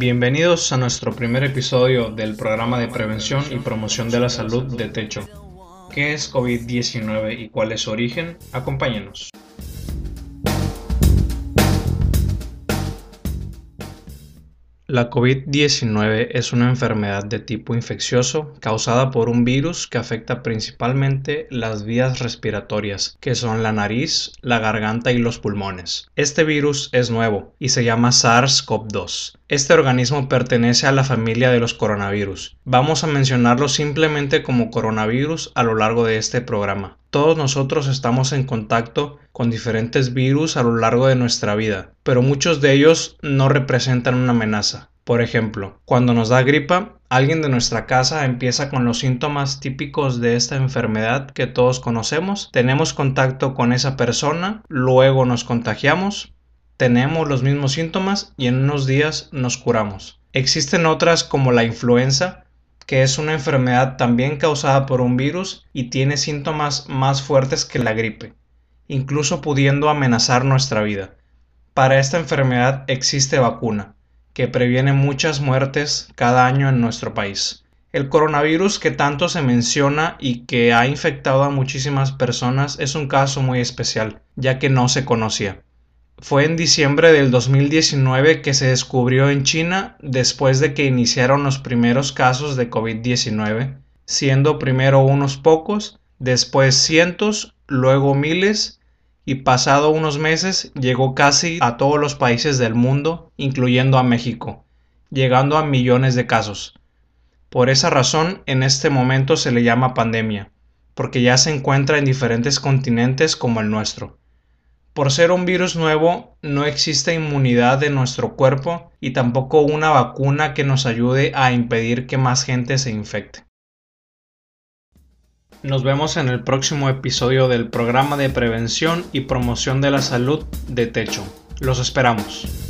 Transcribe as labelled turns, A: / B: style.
A: Bienvenidos a nuestro primer episodio del programa de prevención y promoción de la salud de Techo. ¿Qué es COVID-19 y cuál es su origen? Acompáñenos. La COVID-19 es una enfermedad de tipo infeccioso causada por un virus que afecta principalmente las vías respiratorias, que son la nariz, la garganta y los pulmones. Este virus es nuevo y se llama SARS-CoV-2. Este organismo pertenece a la familia de los coronavirus. Vamos a mencionarlo simplemente como coronavirus a lo largo de este programa. Todos nosotros estamos en contacto con diferentes virus a lo largo de nuestra vida, pero muchos de ellos no representan una amenaza. Por ejemplo, cuando nos da gripa, alguien de nuestra casa empieza con los síntomas típicos de esta enfermedad que todos conocemos, tenemos contacto con esa persona, luego nos contagiamos, tenemos los mismos síntomas y en unos días nos curamos. Existen otras como la influenza, que es una enfermedad también causada por un virus y tiene síntomas más fuertes que la gripe, incluso pudiendo amenazar nuestra vida. Para esta enfermedad existe vacuna, que previene muchas muertes cada año en nuestro país. El coronavirus que tanto se menciona y que ha infectado a muchísimas personas es un caso muy especial, ya que no se conocía. Fue en diciembre del 2019 que se descubrió en China después de que iniciaron los primeros casos de COVID-19, siendo primero unos pocos, después cientos, luego miles y pasado unos meses llegó casi a todos los países del mundo, incluyendo a México, llegando a millones de casos. Por esa razón, en este momento se le llama pandemia, porque ya se encuentra en diferentes continentes como el nuestro. Por ser un virus nuevo, no existe inmunidad de nuestro cuerpo y tampoco una vacuna que nos ayude a impedir que más gente se infecte. Nos vemos en el próximo episodio del programa de prevención y promoción de la salud de Techo. Los esperamos.